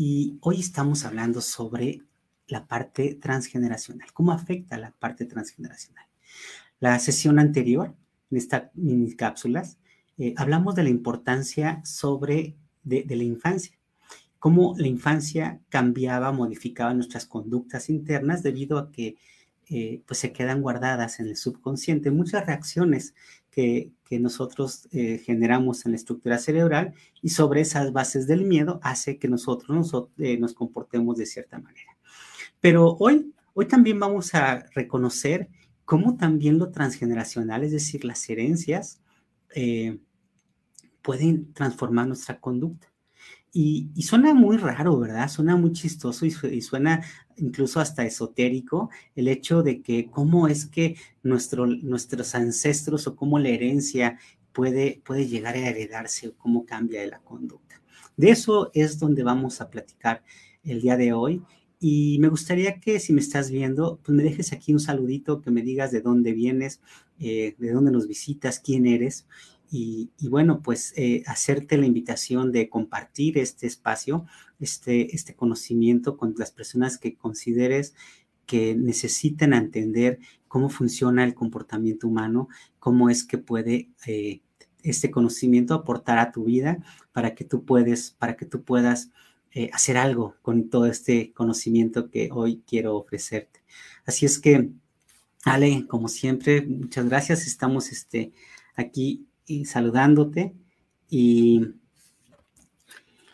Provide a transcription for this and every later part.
Y hoy estamos hablando sobre la parte transgeneracional, cómo afecta la parte transgeneracional. La sesión anterior, en estas mini cápsulas, eh, hablamos de la importancia sobre de, la infancia, cómo la infancia cambiaba, modificaba nuestras conductas internas debido a que eh, pues se quedan guardadas en el subconsciente muchas reacciones que, nosotros eh, generamos en la estructura cerebral y sobre esas bases del miedo hace que nosotros nos, eh, nos comportemos de cierta manera. Pero hoy, hoy también vamos a reconocer cómo también lo transgeneracional, es decir, las herencias, pueden transformar nuestra conducta. Y, suena muy raro, ¿verdad? Suena muy chistoso y, suena incluso hasta esotérico el hecho de que cómo es que nuestro, nuestros ancestros o cómo la herencia puede, puede llegar a heredarse o cómo cambia la conducta. De eso es donde vamos a platicar el día de hoy. Y me gustaría que si me estás viendo, pues me dejes aquí un saludito, que me digas de dónde vienes, eh, de dónde nos visitas, quién eres. Y, bueno, pues eh, hacerte la invitación de compartir este espacio, este, este conocimiento con las personas que consideres que necesiten entender cómo funciona el comportamiento humano, cómo es que puede eh, este conocimiento aportar a tu vida para que tú puedes, para que tú puedas eh, hacer algo con todo este conocimiento que hoy quiero ofrecerte. Así es que, Ale, como siempre, muchas gracias. Estamos este, aquí y saludándote. Y,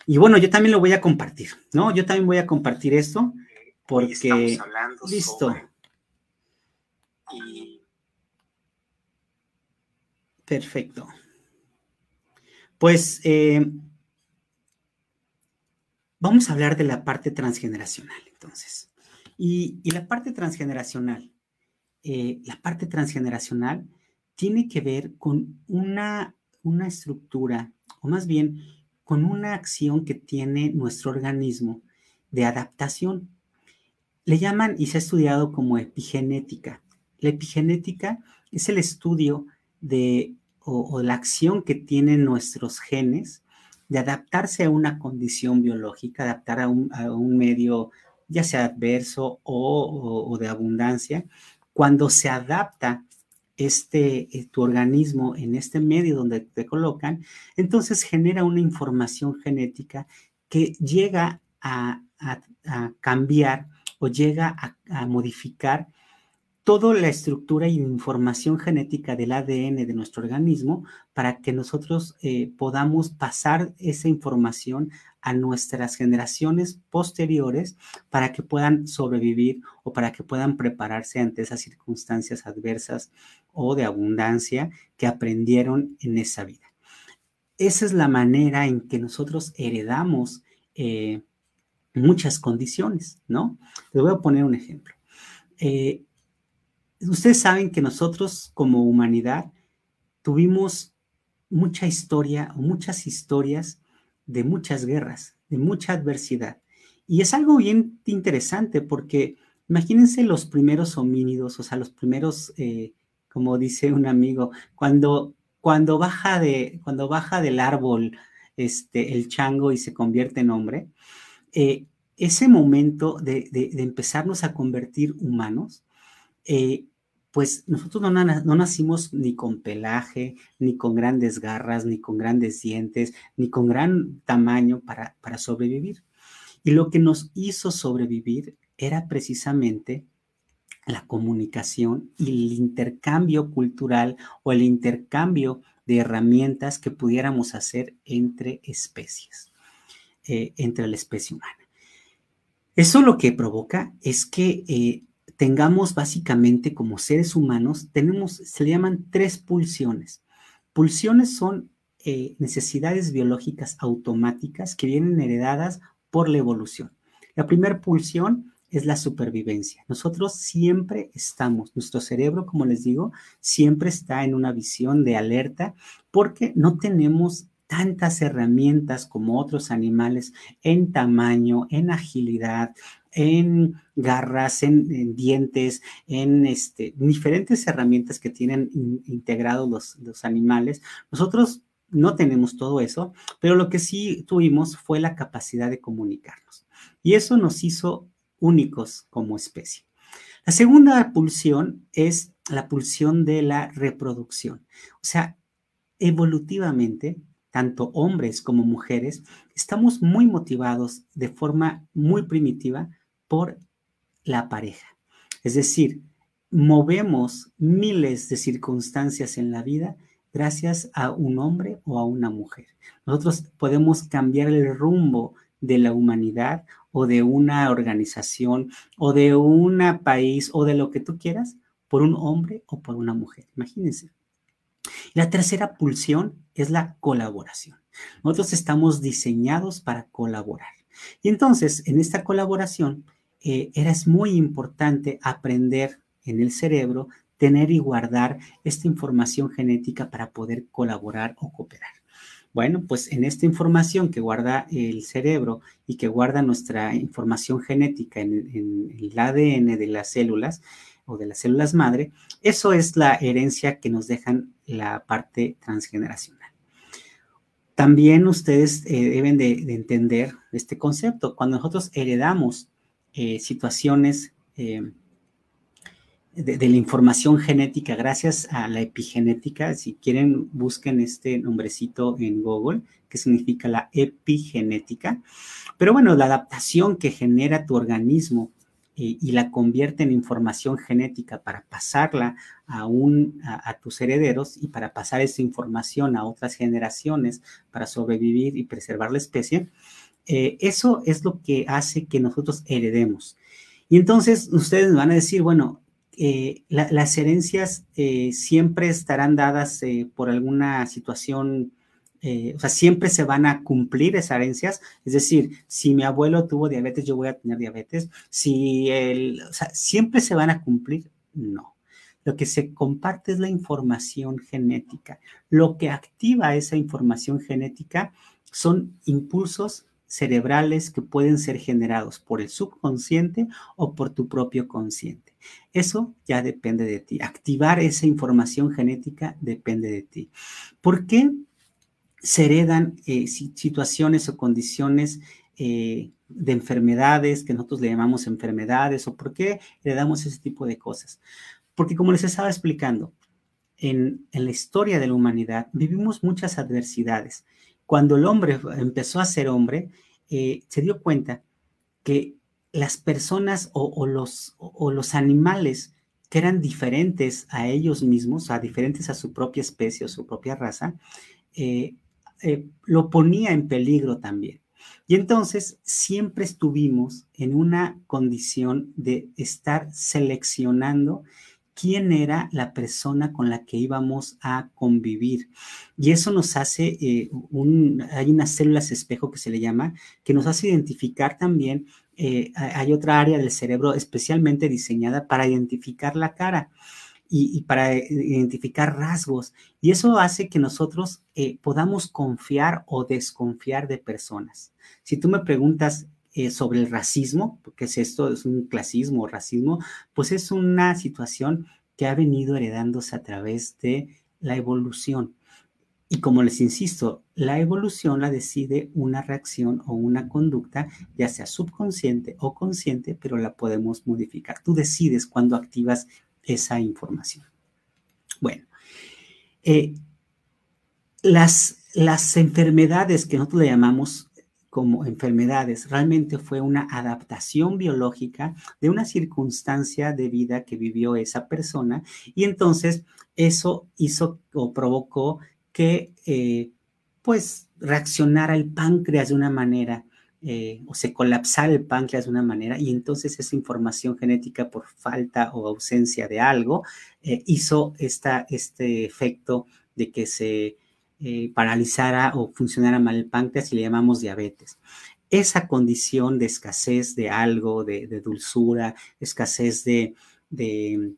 y bueno, yo también lo voy a compartir, ¿no? Yo también voy a compartir esto porque... listo. Perfecto. Pues eh, vamos a hablar de la parte transgeneracional, entonces. Y, la parte transgeneracional, eh, la parte transgeneracional tiene que ver con una, una estructura, o más bien con una acción que tiene nuestro organismo de adaptación. Le llaman y se ha estudiado como epigenética. La epigenética es el estudio de o, la acción que tienen nuestros genes de adaptarse a una condición biológica, adaptar a un, medio ya sea adverso o, de abundancia, cuando se adapta este, eh, tu organismo en este medio donde te colocan, entonces genera una información genética que llega a, cambiar o llega a, modificar toda la estructura y información genética del ADN de nuestro organismo para que nosotros eh, podamos pasar esa información a nuestras generaciones posteriores para que puedan sobrevivir o para que puedan prepararse ante esas circunstancias adversas o de abundancia que aprendieron en esa vida. Esa es la manera en que nosotros heredamos eh, muchas condiciones, ¿no? Les voy a poner un ejemplo. Eh, ustedes saben que nosotros como humanidad tuvimos mucha historia muchas historias de muchas guerras, de mucha adversidad. Y es algo bien interesante porque imagínense los primeros homínidos, o sea, los primeros, eh, como dice un amigo, cuando, cuando, baja, de, cuando baja del árbol este, el chango y se convierte en hombre, eh, ese momento de, empezarnos a convertir humanos, eh, pues nosotros no, no, nacimos ni con pelaje, ni con grandes garras, ni con grandes dientes, ni con gran tamaño para, para sobrevivir. Y lo que nos hizo sobrevivir era precisamente la comunicación y el intercambio cultural o el intercambio de herramientas que pudiéramos hacer entre especies, eh, entre la especie humana. Eso lo que provoca es que eh, tengamos básicamente como seres humanos, tenemos, se le llaman tres pulsiones. Pulsiones son eh, necesidades biológicas automáticas que vienen heredadas por la evolución. La primera pulsión es la supervivencia. Nosotros siempre estamos, nuestro cerebro, como les digo, siempre está en una visión de alerta porque no tenemos tantas herramientas como otros animales en tamaño, en agilidad, en garras, en, dientes, en este, diferentes herramientas que tienen integrados los, los animales. Nosotros no tenemos todo eso, pero lo que sí tuvimos fue la capacidad de comunicarnos. Y eso nos hizo únicos como especie. La segunda pulsión es la pulsión de la reproducción. O sea, evolutivamente, tanto hombres como mujeres, estamos muy motivados de forma muy primitiva por la pareja. Es decir, movemos miles de circunstancias en la vida gracias a un hombre o a una mujer. Nosotros podemos cambiar el rumbo de la humanidad o de una organización o de un país o de lo que tú quieras por un hombre o por una mujer. Imagínense. La tercera pulsión es la colaboración. Nosotros estamos diseñados para colaborar. Y entonces, en esta colaboración, eh, era muy importante aprender en el cerebro, tener y guardar esta información genética para poder colaborar o cooperar. Bueno, pues en esta información que guarda el cerebro y que guarda nuestra información genética en, el ADN de las células o de las células madre, eso es la herencia que nos dejan la parte transgeneracional. También ustedes eh, deben de, entender este concepto. Cuando nosotros heredamos eh, situaciones eh, de, la información genética gracias a la epigenética. Si quieren, busquen este nombrecito en Google, que significa la epigenética. Pero bueno, la adaptación que genera tu organismo eh, y la convierte en información genética para pasarla a, un, a, tus herederos y para pasar esa información a otras generaciones para sobrevivir y preservar la especie, eh, eso es lo que hace que nosotros heredemos. Y entonces ustedes van a decir, bueno, eh, las herencias siempre estarán dadas por alguna situación, o sea, siempre se van a cumplir esas herencias. Es decir, si mi abuelo tuvo diabetes, yo voy a tener diabetes. Si o sea, siempre se van a cumplir, no. Lo que se comparte es la información genética. Lo que activa esa información genética son impulsos cerebrales que pueden ser generados por el subconsciente o por tu propio consciente. Eso ya depende de ti. Activar esa información genética depende de ti. ¿Por qué se heredan eh, situaciones o condiciones eh, de enfermedades que nosotros le llamamos enfermedades o por qué heredamos ese tipo de cosas? Porque como les estaba explicando, en, en la historia de la humanidad vivimos muchas adversidades. Cuando el hombre empezó a ser hombre, eh, se dio cuenta que las personas o, los, o, los, animales que eran diferentes a ellos mismos, a diferentes a su propia especie o su propia raza, eh, lo ponía en peligro también. Y entonces siempre estuvimos en una condición de estar seleccionando quién era la persona con la que íbamos a convivir. Y eso nos hace, eh, hay unas células espejo que se le llama, que nos hace identificar también, eh, hay otra área del cerebro especialmente diseñada para identificar la cara. Y, para identificar rasgos. Y eso hace que nosotros eh, podamos confiar o desconfiar de personas. Si tú me preguntas, eh, sobre el racismo, porque es esto, es un clasismo o racismo, pues es una situación que ha venido heredándose a través de la evolución. Y como les insisto, la evolución la decide una reacción o una conducta, ya sea subconsciente o consciente, pero la podemos modificar. Tú decides cuando activas esa información. Bueno, eh, las, las enfermedades que nosotros le llamamos como enfermedades, realmente fue una adaptación biológica de una circunstancia de vida que vivió esa persona y entonces eso hizo o provocó que eh, pues reaccionara el páncreas de una manera eh, o se colapsara el páncreas de una manera y entonces esa información genética por falta o ausencia de algo eh, hizo esta, este efecto de que se eh, paralizara o funcionara mal el páncreas y le llamamos diabetes. Esa condición de escasez de algo, de, dulzura, escasez de, de,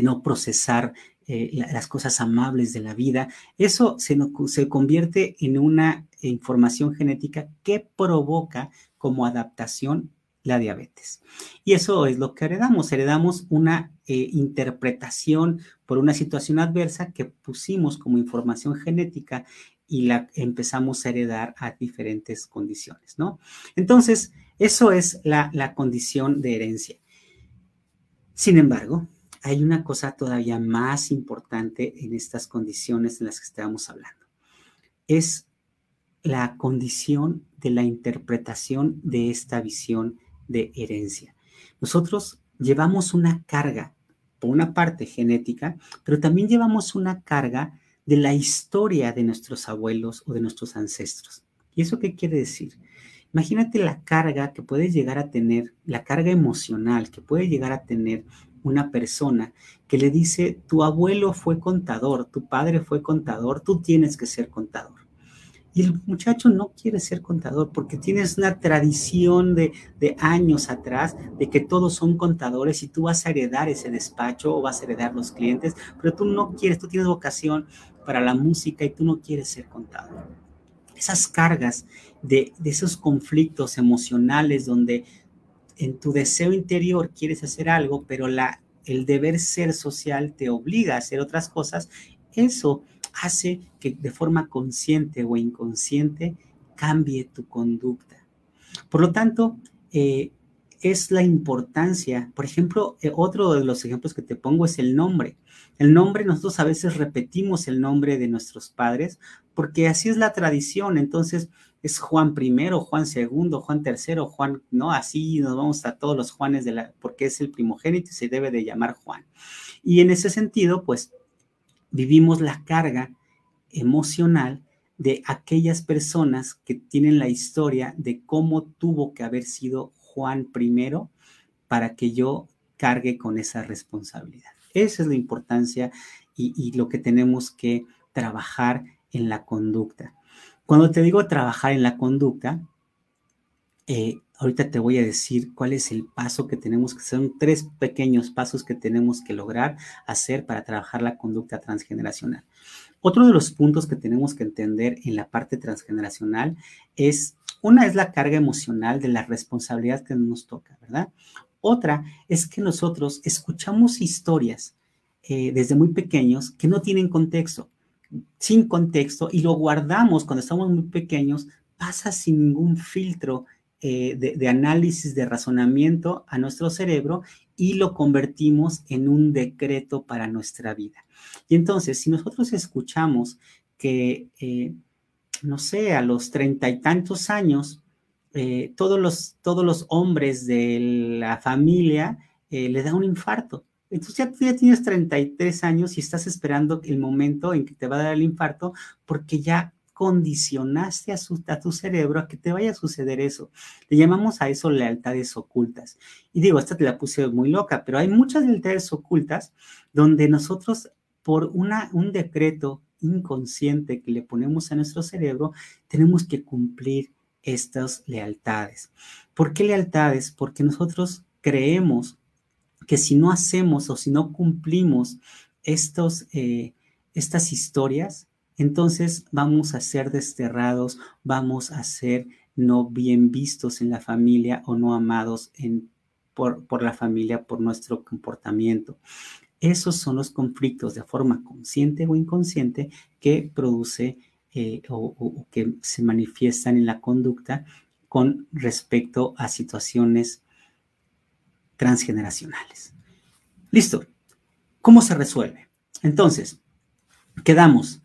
no procesar eh, las cosas amables de la vida, eso se, se convierte en una información genética que provoca como adaptación la diabetes. Y eso es lo que heredamos. Heredamos una eh, interpretación por una situación adversa que pusimos como información genética y la empezamos a heredar a diferentes condiciones, ¿no? Entonces, eso es la, la condición de herencia. Sin embargo, hay una cosa todavía más importante en estas condiciones en las que estamos hablando. Es la condición de la interpretación de esta visión de herencia. Nosotros llevamos una carga, por una parte genética, pero también llevamos una carga de la historia de nuestros abuelos o de nuestros ancestros. ¿Y eso qué quiere decir? Imagínate la carga que puede llegar a tener, la carga emocional que puede llegar a tener una persona que le dice, tu abuelo fue contador, tu padre fue contador, tú tienes que ser contador. Y el muchacho no quiere ser contador porque tienes una tradición de, años atrás de que todos son contadores y tú vas a heredar ese despacho o vas a heredar los clientes, pero tú no quieres, tú tienes vocación para la música y tú no quieres ser contador. Esas cargas de, de esos conflictos emocionales donde en tu deseo interior quieres hacer algo, pero la, el deber ser social te obliga a hacer otras cosas, eso hace que de forma consciente o inconsciente cambie tu conducta. Por lo tanto, eh, es la importancia, por ejemplo, eh, otro de los ejemplos que te pongo es el nombre. El nombre, nosotros a veces repetimos el nombre de nuestros padres porque así es la tradición, entonces es Juan primero, Juan segundo, Juan tercero, Juan, no, así nos vamos a todos los Juanes de la, porque es el primogénito y se debe de llamar Juan. Y en ese sentido, pues vivimos la carga emocional de aquellas personas que tienen la historia de cómo tuvo que haber sido Juan primero para que yo cargue con esa responsabilidad. Esa es la importancia y, lo que tenemos que trabajar en la conducta. Cuando te digo trabajar en la conducta, eh, ahorita te voy a decir cuál es el paso que tenemos que son tres pequeños pasos que tenemos que lograr hacer para trabajar la conducta transgeneracional. Otro de los puntos que tenemos que entender en la parte transgeneracional es, una es la carga emocional de la responsabilidad que nos toca, ¿verdad? Otra es que nosotros escuchamos historias eh, desde muy pequeños que no tienen contexto, sin contexto, y lo guardamos cuando estamos muy pequeños, pasa sin ningún filtro eh, de, análisis, de razonamiento a nuestro cerebro y lo convertimos en un decreto para nuestra vida. Y entonces, si nosotros escuchamos que, eh, no sé, a los treinta y tantos años, eh, todos, los, todos los hombres de la familia le da un infarto. Entonces ya, ya tienes 33 años y estás esperando el momento en que te va a dar el infarto porque ya condicionaste a, tu cerebro a que te vaya a suceder eso. Le llamamos a eso lealtades ocultas. Y digo, esta te la puse muy loca, pero hay muchas lealtades ocultas donde nosotros por una, un decreto inconsciente que le ponemos a nuestro cerebro, tenemos que cumplir estas lealtades. ¿Por qué lealtades? Porque nosotros creemos que si no hacemos o si no cumplimos estos, eh, estas historias, entonces vamos a ser desterrados, vamos a ser no bien vistos en la familia o no amados por, la familia por nuestro comportamiento. Esos son los conflictos de forma consciente o inconsciente que produce eh, o, que se manifiestan en la conducta con respecto a situaciones transgeneracionales. Listo. ¿Cómo se resuelve? Entonces, quedamos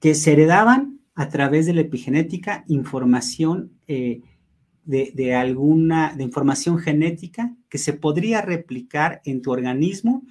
que se heredaban a través de la epigenética información eh, de, alguna, de información genética que se podría replicar en tu organismo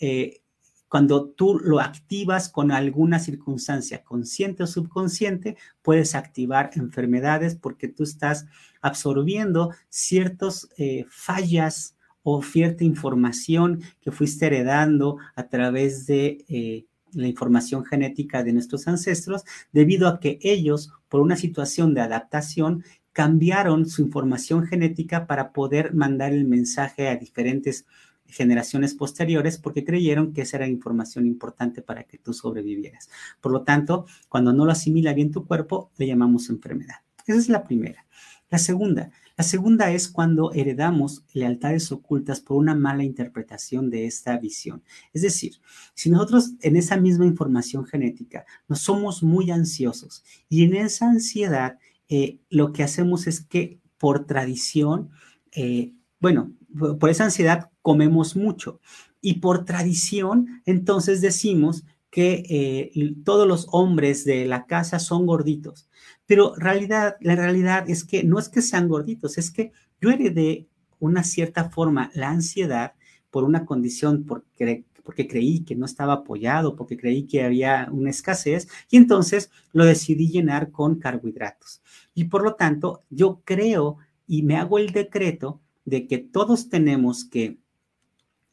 eh, cuando tú lo activas con alguna circunstancia consciente o subconsciente, puedes activar enfermedades porque tú estás absorbiendo ciertas eh, fallas o cierta información que fuiste heredando a través de eh, la información genética de nuestros ancestros, debido a que ellos, por una situación de adaptación, cambiaron su información genética para poder mandar el mensaje a diferentes generaciones posteriores porque creyeron que esa era información importante para que tú sobrevivieras. Por lo tanto, cuando no lo asimila bien tu cuerpo, le llamamos enfermedad. Esa es la primera. La segunda, la segunda es cuando heredamos lealtades ocultas por una mala interpretación de esta visión. Es decir, si nosotros en esa misma información genética nos somos muy ansiosos y en esa ansiedad eh, lo que hacemos es que por tradición, eh, bueno, por esa ansiedad comemos mucho. Y por tradición, entonces decimos que eh, todos los hombres de la casa son gorditos. Pero realidad, la realidad es que no es que sean gorditos, es que yo heredé una cierta forma la ansiedad por una condición, porque, creí que no estaba apoyado, porque creí que había una escasez, y entonces lo decidí llenar con carbohidratos. Y por lo tanto, yo creo y me hago el decreto de que todos tenemos que,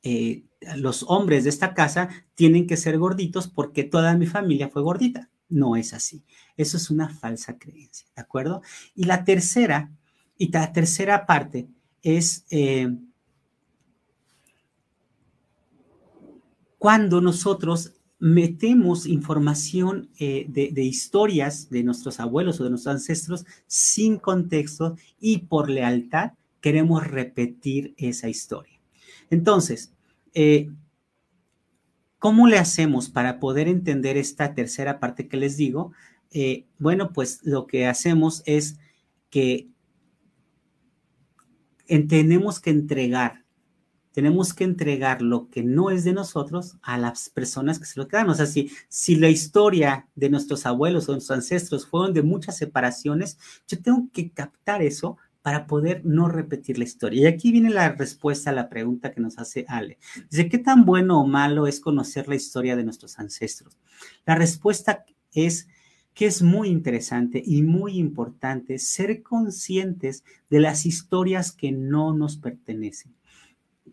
eh, los hombres de esta casa tienen que ser gorditos porque toda mi familia fue gordita. No es así. Eso es una falsa creencia, ¿de acuerdo? Y la tercera, y la tercera parte es eh, cuando nosotros metemos información eh, de, historias de nuestros abuelos o de nuestros ancestros sin contexto y por lealtad queremos repetir esa historia. Entonces, eh, ¿cómo le hacemos para poder entender esta tercera parte que les digo? Eh, bueno, pues lo que hacemos es que tenemos que entregar, tenemos que entregar lo que no es de nosotros a las personas que se lo quedan. O sea, si, si la historia de nuestros abuelos o nuestros ancestros fueron de muchas separaciones, yo tengo que captar eso para poder no repetir la historia. Y aquí viene la respuesta a la pregunta que nos hace Ale. Dice, ¿qué tan bueno o malo es conocer la historia de nuestros ancestros? La respuesta es que es muy interesante y muy importante ser conscientes de las historias que no nos pertenecen,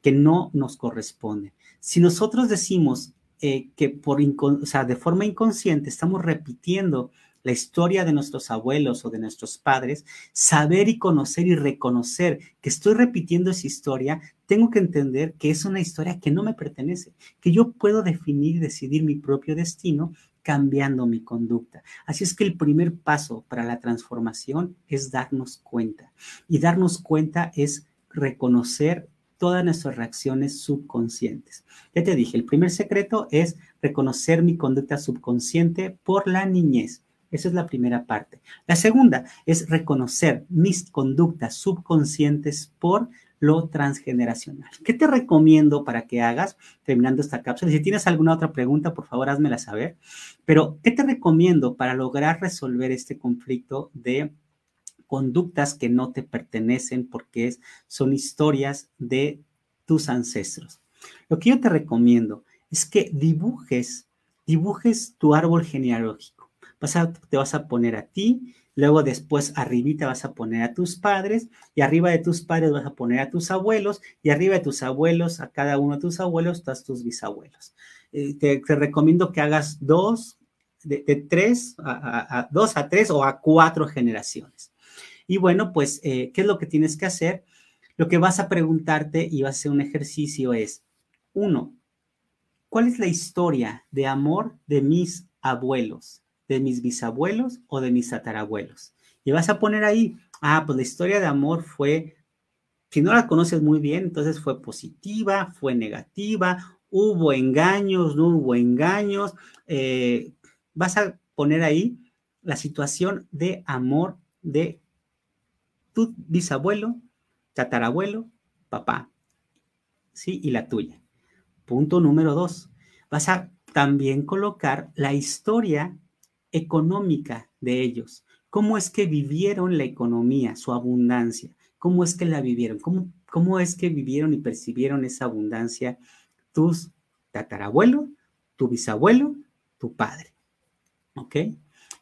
que no nos corresponden. Si nosotros decimos eh, que por, o sea, de forma inconsciente estamos repitiendo la historia de nuestros abuelos o de nuestros padres, saber y conocer y reconocer que estoy repitiendo esa historia, tengo que entender que es una historia que no me pertenece, que yo puedo definir y decidir mi propio destino cambiando mi conducta. Así es que el primer paso para la transformación es darnos cuenta. Y darnos cuenta es reconocer todas nuestras reacciones subconscientes. Ya te dije, el primer secreto es reconocer mi conducta subconsciente por la niñez. Esa es la primera parte. La segunda es reconocer mis conductas subconscientes por lo transgeneracional. ¿Qué te recomiendo para que hagas terminando esta cápsula? Si tienes alguna otra pregunta, por favor, házmela saber. Pero, ¿qué te recomiendo para lograr resolver este conflicto de conductas que no te pertenecen porque es, son historias de tus ancestros? Lo que yo te recomiendo es que dibujes, dibujes tu árbol genealógico te vas a poner a ti, luego después arribita vas a poner a tus padres y arriba de tus padres vas a poner a tus abuelos y arriba de tus abuelos, a cada uno de tus abuelos, estás tus bisabuelos. Eh, te, recomiendo que hagas dos, de, tres, a, dos a tres o a cuatro generaciones. Y bueno, pues, eh, ¿qué es lo que tienes que hacer? Lo que vas a preguntarte y vas a hacer un ejercicio es, uno, ¿cuál es la historia de amor de mis abuelos? De mis bisabuelos o de mis tatarabuelos. Y vas a poner ahí, ah, pues la historia de amor fue, si no la conoces muy bien, entonces fue positiva, fue negativa, hubo engaños, no hubo engaños. Eh, vas a poner ahí la situación de amor de tu bisabuelo, tatarabuelo, papá, ¿sí? Y la tuya. Punto número dos. Vas a también colocar la historia económica de ellos. ¿Cómo es que vivieron la economía, su abundancia? ¿Cómo es que la vivieron? ¿Cómo, cómo es que vivieron y percibieron esa abundancia tus tatarabuelo, tu bisabuelo, tu padre? ¿Ok?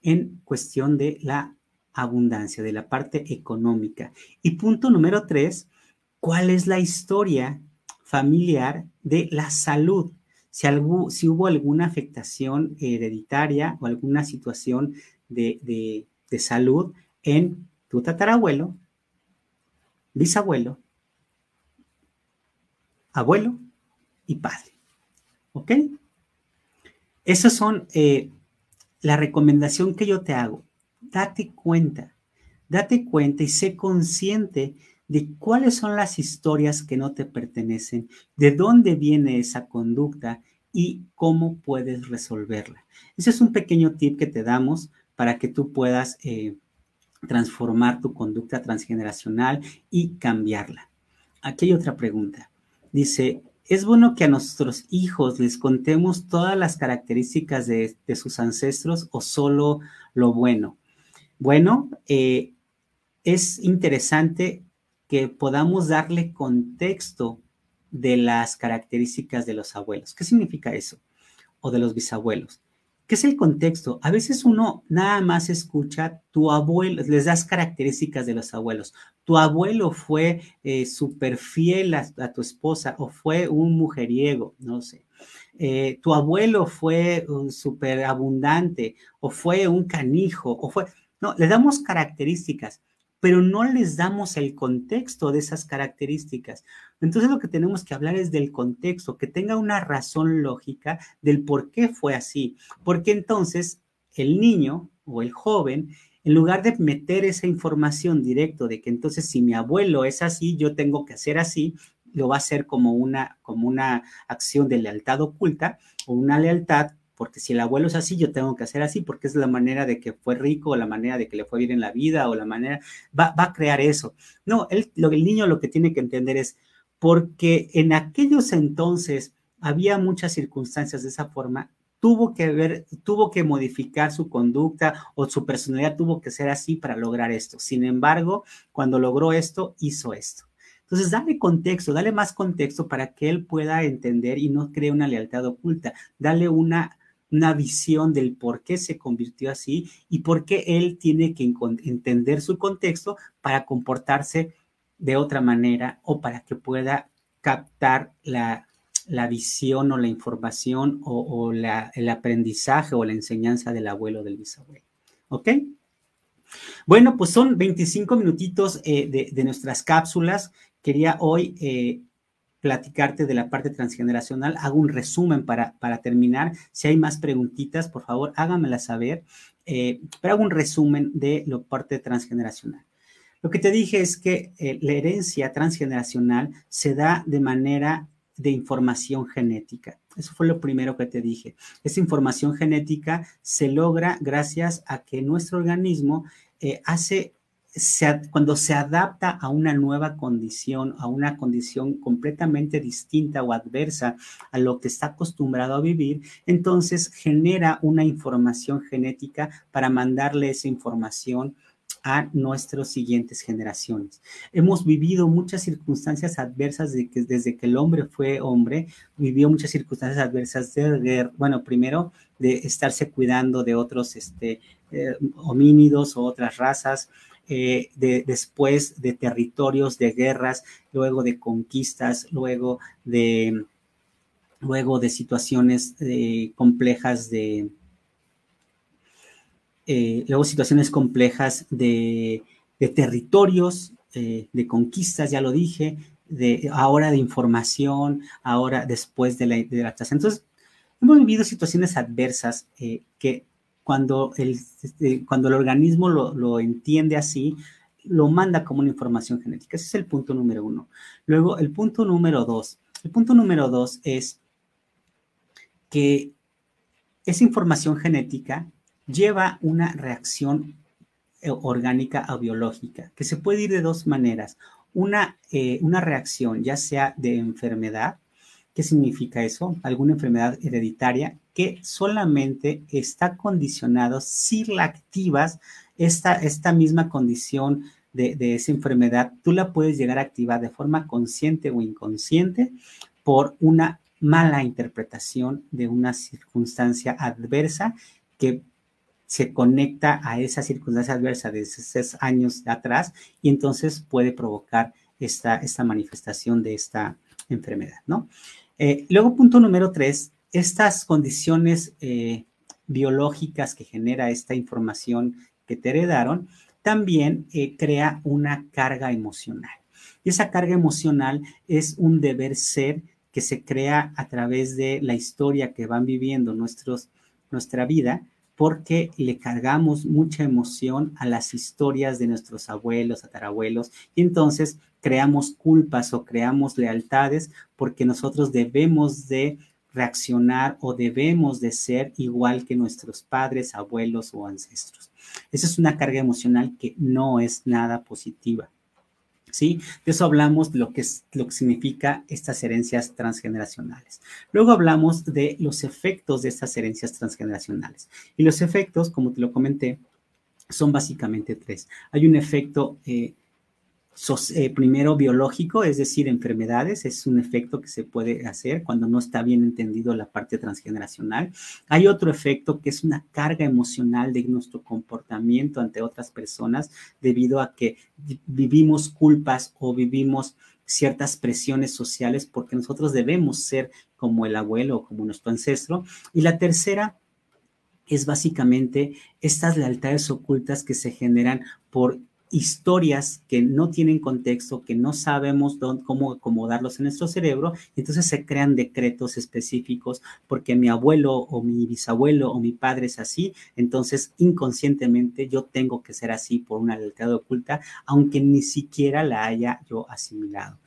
En cuestión de la abundancia, de la parte económica. Y punto número tres, ¿cuál es la historia familiar de la salud? Si, hubo alguna afectación hereditaria o alguna situación de, de salud en tu tatarabuelo, bisabuelo, abuelo y padre. ¿Ok? Esas son eh, la recomendación que yo te hago date cuenta, date cuenta y sé consciente de cuáles son las historias que no te pertenecen, de dónde viene esa conducta y cómo puedes resolverla. Ese es un pequeño tip que te damos para que tú puedas eh, transformar tu conducta transgeneracional y cambiarla. Aquí hay otra pregunta. Dice, ¿es bueno que a nuestros hijos les contemos todas las características de sus ancestros o solo lo bueno? Bueno, eh, es interesante que podamos darle contexto de las características de los abuelos. ¿Qué significa eso? O de los bisabuelos. ¿Qué es el contexto? A veces uno nada más escucha tu abuelo, les das características de los abuelos. Tu abuelo fue eh, súper fiel a, tu esposa o fue un mujeriego, no sé. Eh, tu abuelo fue uh, súper abundante o fue un canijo o fue... No, le damos características, pero no les damos el contexto de esas características. Entonces lo que tenemos que hablar es del contexto, que tenga una razón lógica del por qué fue así. Porque entonces el niño o el joven, en lugar de meter esa información directo de que entonces si mi abuelo es así, yo tengo que hacer así, lo va a hacer como una, como una acción de lealtad oculta o una lealtad porque si el abuelo es así, yo tengo que hacer así, porque es la manera de que fue rico, o la manera de que le fue bien en la vida, o la manera, va, a crear eso. No, el niño lo que tiene que entender es, porque en aquellos entonces había muchas circunstancias de esa forma, tuvo que ver, tuvo que modificar su conducta o su personalidad tuvo que ser así para lograr esto. Sin embargo, cuando logró esto, hizo esto. Entonces, dale contexto, dale más contexto para que él pueda entender y no cree una lealtad oculta. Dale una una visión del por qué se convirtió así y por qué él tiene que entender su contexto para comportarse de otra manera o para que pueda captar la, visión o la información o, el aprendizaje o la enseñanza del abuelo del bisabuelo. ¿Ok? Bueno, pues son 25 minutitos eh, de, nuestras cápsulas. Quería hoy eh, platicarte de la parte transgeneracional. Hago un resumen para, para terminar. Si hay más preguntitas, por favor, háganmelas saber. Eh, pero hago un resumen de la parte transgeneracional. Lo que te dije es que eh, la herencia transgeneracional se da de manera de información genética. Eso fue lo primero que te dije. Esa información genética se logra gracias a que nuestro organismo eh, hace cuando se adapta a una nueva condición, a una condición completamente distinta o adversa a lo que está acostumbrado a vivir, entonces genera una información genética para mandarle esa información a nuestras siguientes generaciones. Hemos vivido muchas circunstancias adversas de que, desde que el hombre fue hombre, vivió muchas circunstancias adversas de bueno, primero de estarse cuidando de otros este, eh, homínidos o otras razas, eh, de, después de territorios, de guerras, luego de conquistas, luego de, luego de situaciones eh, complejas de, eh, luego situaciones complejas de, territorios, de conquistas, ya lo dije, de ahora de información, ahora después de la, de la Entonces, hemos vivido situaciones adversas que cuando el, este, cuando el organismo lo, entiende así, lo manda como una información genética. Ese es el punto número uno. Luego, el punto número dos. El punto número dos es que esa información genética lleva una reacción eh, orgánica o biológica, que se puede ir de dos maneras. Una, eh, una reacción, ya sea de enfermedad, ¿qué significa eso? Alguna enfermedad hereditaria que solamente está condicionado si la activas, esta, esta misma condición de, de esa enfermedad, tú la puedes llegar a activar de forma consciente o inconsciente por una mala interpretación de una circunstancia adversa que se conecta a esa circunstancia adversa de esos años atrás y entonces puede provocar esta, esta manifestación de esta enfermedad, ¿no? Eh, luego, punto número tres, estas condiciones eh, biológicas que genera esta información que te heredaron, también eh, crea una carga emocional. Y esa carga emocional es un deber ser que se crea a través de la historia que van viviendo nuestros, nuestra vida, porque le cargamos mucha emoción a las historias de nuestros abuelos, tatarabuelos, y entonces creamos culpas o creamos lealtades porque nosotros debemos de reaccionar o debemos de ser igual que nuestros padres, abuelos o ancestros. Esa es una carga emocional que no es nada positiva. ¿sí? De eso hablamos de lo que, es, lo que significa estas herencias transgeneracionales. Luego hablamos de los efectos de estas herencias transgeneracionales. Y los efectos, como te lo comenté, son básicamente tres. Hay un efecto eh, eh, primero biológico, es decir, enfermedades, es un efecto que se puede hacer cuando no está bien entendido la parte transgeneracional. Hay otro efecto que es una carga emocional de nuestro comportamiento ante otras personas debido a que vivimos culpas o vivimos ciertas presiones sociales porque nosotros debemos ser como el abuelo o como nuestro ancestro. Y la tercera es básicamente estas lealtades ocultas que se generan por historias que no tienen contexto, que no sabemos cómo acomodarlos en nuestro cerebro, y entonces se crean decretos específicos porque mi abuelo o mi bisabuelo o mi padre es así, entonces inconscientemente yo tengo que ser así por una lealtad oculta, aunque ni siquiera la haya yo asimilado.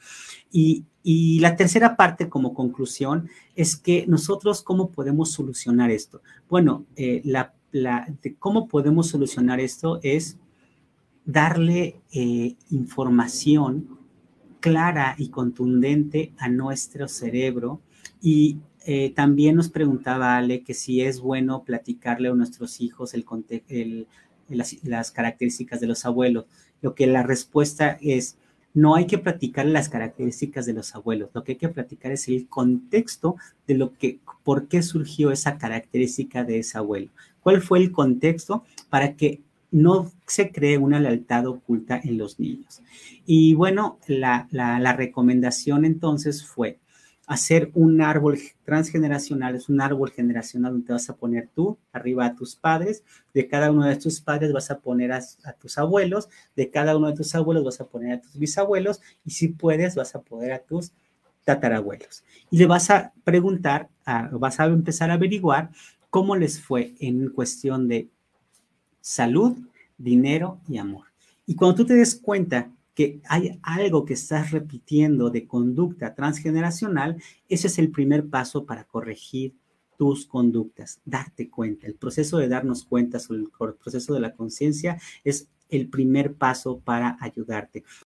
Y, la tercera parte como conclusión es que nosotros cómo podemos solucionar esto. Bueno, eh, la, cómo podemos solucionar esto es darle eh, información clara y contundente a nuestro cerebro. Y eh, también nos preguntaba Ale que si es bueno platicarle a nuestros hijos el, las, características de los abuelos. Lo que la respuesta es, no hay que platicar las características de los abuelos, lo que hay que platicar es el contexto de lo que, por qué surgió esa característica de ese abuelo. ¿Cuál fue el contexto para que no se cree una lealtad oculta en los niños. Y bueno, la, recomendación entonces fue hacer un árbol transgeneracional, es un árbol generacional donde vas a poner tú arriba a tus padres, de cada uno de tus padres vas a poner a, tus abuelos, de cada uno de tus abuelos vas a poner a tus bisabuelos y si puedes vas a poner a tus tatarabuelos. Y le vas a preguntar, vas a empezar a averiguar cómo les fue en cuestión de salud, dinero y amor. Y cuando tú te des cuenta que hay algo que estás repitiendo de conducta transgeneracional, ese es el primer paso para corregir tus conductas, darte cuenta. El proceso de darnos cuenta sobre el proceso de la conciencia es el primer paso para ayudarte.